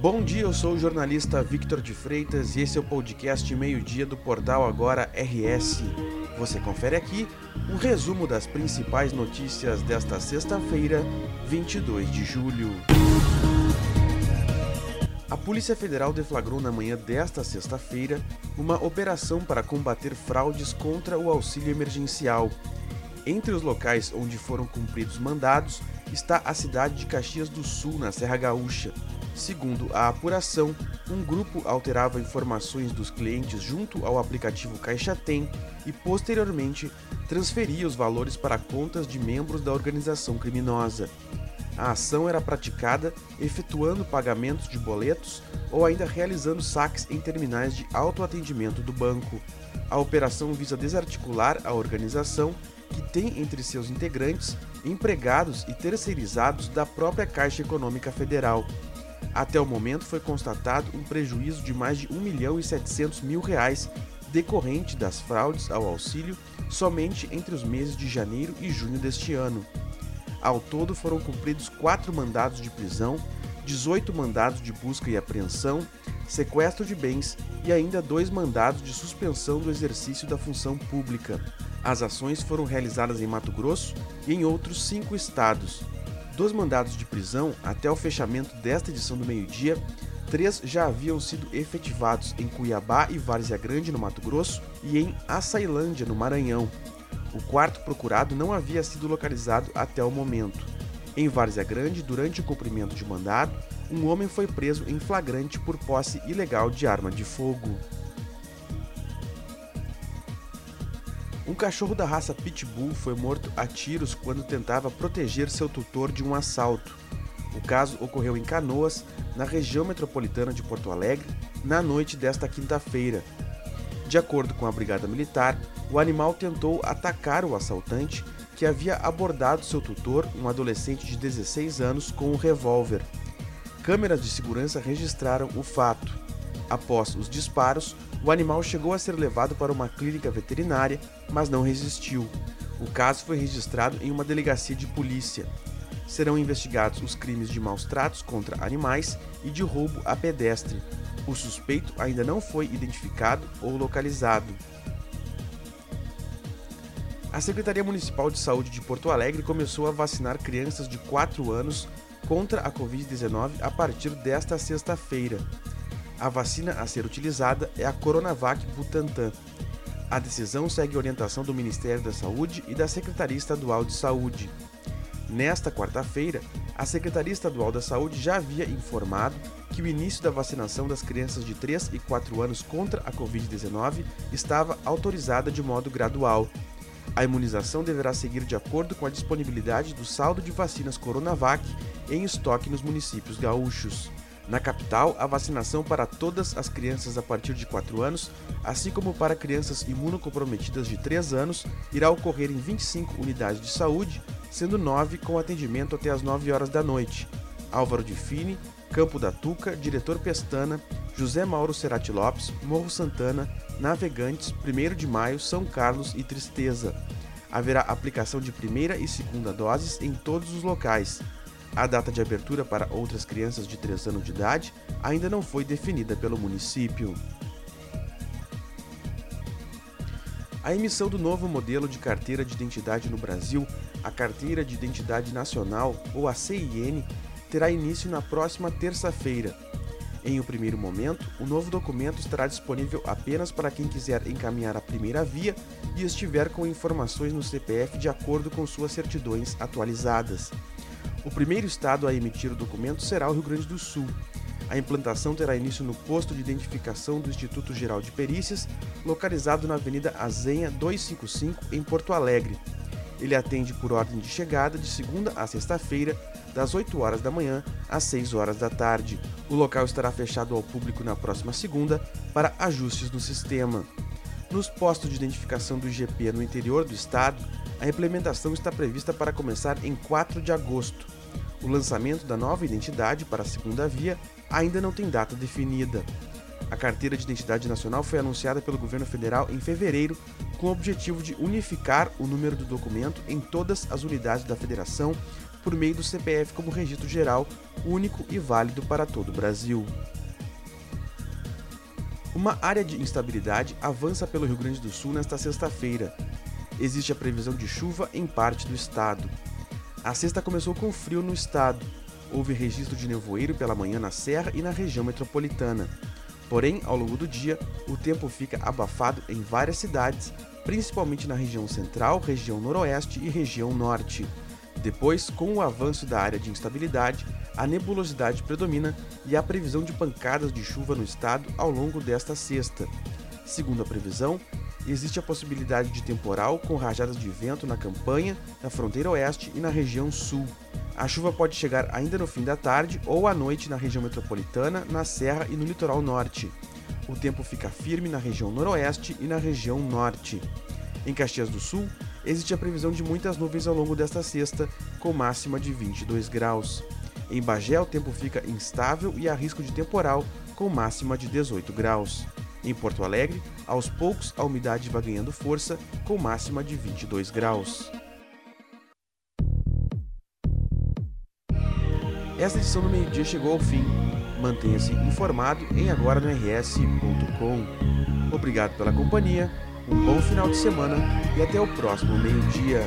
Bom dia, eu sou o jornalista Victor de Freitas e esse é o podcast Meio-Dia do portal Agora RS. Você confere aqui um resumo das principais notícias desta sexta-feira, 22 de julho. A Polícia Federal deflagrou na manhã desta sexta-feira uma operação para combater fraudes contra o auxílio emergencial. Entre os locais onde foram cumpridos mandados está a cidade de Caxias do Sul, na Serra Gaúcha. Segundo a apuração, um grupo alterava informações dos clientes junto ao aplicativo Caixa Tem e, posteriormente, transferia os valores para contas de membros da organização criminosa. A ação era praticada efetuando pagamentos de boletos ou ainda realizando saques em terminais de autoatendimento do banco. A operação visa desarticular a organização, que tem entre seus integrantes empregados e terceirizados da própria Caixa Econômica Federal. Até o momento foi constatado um prejuízo de mais de 1 milhão e 700 mil reais decorrente das fraudes ao auxílio somente entre os meses de janeiro e junho deste ano. Ao todo foram cumpridos quatro mandados de prisão, 18 mandados de busca e apreensão, sequestro de bens e ainda dois mandados de suspensão do exercício da função pública. As ações foram realizadas em Mato Grosso e em outros cinco estados. Dos mandados de prisão, até o fechamento desta edição do meio-dia, três já haviam sido efetivados em Cuiabá e Várzea Grande, no Mato Grosso, e em Açailândia, no Maranhão. O quarto procurado não havia sido localizado até o momento. Em Várzea Grande, durante o cumprimento de mandado, um homem foi preso em flagrante por posse ilegal de arma de fogo. Um cachorro da raça Pitbull foi morto a tiros quando tentava proteger seu tutor de um assalto. O caso ocorreu em Canoas, na região metropolitana de Porto Alegre, na noite desta quinta-feira. De acordo com a Brigada Militar, o animal tentou atacar o assaltante, que havia abordado seu tutor, um adolescente de 16 anos, com um revólver. Câmeras de segurança registraram o fato. Após os disparos, o animal chegou a ser levado para uma clínica veterinária, mas não resistiu. O caso foi registrado em uma delegacia de polícia. Serão investigados os crimes de maus tratos contra animais e de roubo a pedestre. O suspeito ainda não foi identificado ou localizado. A Secretaria Municipal de Saúde de Porto Alegre começou a vacinar crianças de 4 anos contra a Covid-19 a partir desta sexta-feira. A vacina a ser utilizada é a Coronavac Butantan. A decisão segue orientação do Ministério da Saúde e da Secretaria Estadual de Saúde. Nesta quarta-feira, a Secretaria Estadual da Saúde já havia informado que o início da vacinação das crianças de 3 e 4 anos contra a Covid-19 estava autorizada de modo gradual. A imunização deverá seguir de acordo com a disponibilidade do saldo de vacinas Coronavac em estoque nos municípios gaúchos. Na capital, a vacinação para todas as crianças a partir de 4 anos, assim como para crianças imunocomprometidas de 3 anos, irá ocorrer em 25 unidades de saúde, sendo 9 com atendimento até as 9 horas da noite. Álvaro de Fini, Campo da Tuca, Diretor Pestana, José Mauro Cerati Lopes, Morro Santana, Navegantes, 1 de Maio, São Carlos e Tristeza. Haverá aplicação de primeira e segunda doses em todos os locais. A data de abertura para outras crianças de 3 anos de idade ainda não foi definida pelo município. A emissão do novo modelo de carteira de identidade no Brasil, a Carteira de Identidade Nacional, ou a CIN, terá início na próxima terça-feira. Em um primeiro momento, o novo documento estará disponível apenas para quem quiser encaminhar a primeira via e estiver com informações no CPF de acordo com suas certidões atualizadas. O primeiro estado a emitir o documento será o Rio Grande do Sul. A implantação terá início no posto de identificação do Instituto Geral de Perícias, localizado na Avenida Azenha 255, em Porto Alegre. Ele atende por ordem de chegada de segunda a sexta-feira, das 8 horas da manhã às 6 horas da tarde. O local estará fechado ao público na próxima segunda para ajustes no sistema. Nos postos de identificação do IGP no interior do estado, a implementação está prevista para começar em 4 de agosto. O lançamento da nova identidade para a segunda via ainda não tem data definida. A carteira de identidade nacional foi anunciada pelo governo federal em fevereiro, com o objetivo de unificar o número do documento em todas as unidades da federação por meio do CPF como registro geral, único e válido para todo o Brasil. Uma área de instabilidade avança pelo Rio Grande do Sul nesta sexta-feira. Existe a previsão de chuva em parte do estado. A sexta começou com frio no estado. Houve registro de nevoeiro pela manhã na Serra e na região metropolitana. Porém, ao longo do dia, o tempo fica abafado em várias cidades, principalmente na região central, região noroeste e região norte. Depois, com o avanço da área de instabilidade, a nebulosidade predomina e há previsão de pancadas de chuva no estado ao longo desta sexta. Segundo a previsão, existe a possibilidade de temporal com rajadas de vento na campanha, na fronteira oeste e na região sul. A chuva pode chegar ainda no fim da tarde ou à noite na região metropolitana, na serra e no litoral norte. O tempo fica firme na região noroeste e na região norte. Em Caxias do Sul, existe a previsão de muitas nuvens ao longo desta sexta, com máxima de 22 graus. Em Bagé, o tempo fica instável e há risco de temporal, com máxima de 18 graus. Em Porto Alegre, aos poucos a umidade vai ganhando força, com máxima de 22 graus. Esta edição do meio-dia chegou ao fim. Mantenha-se informado em agora no rs.com. Obrigado pela companhia um bom final de semana e até o próximo meio-dia.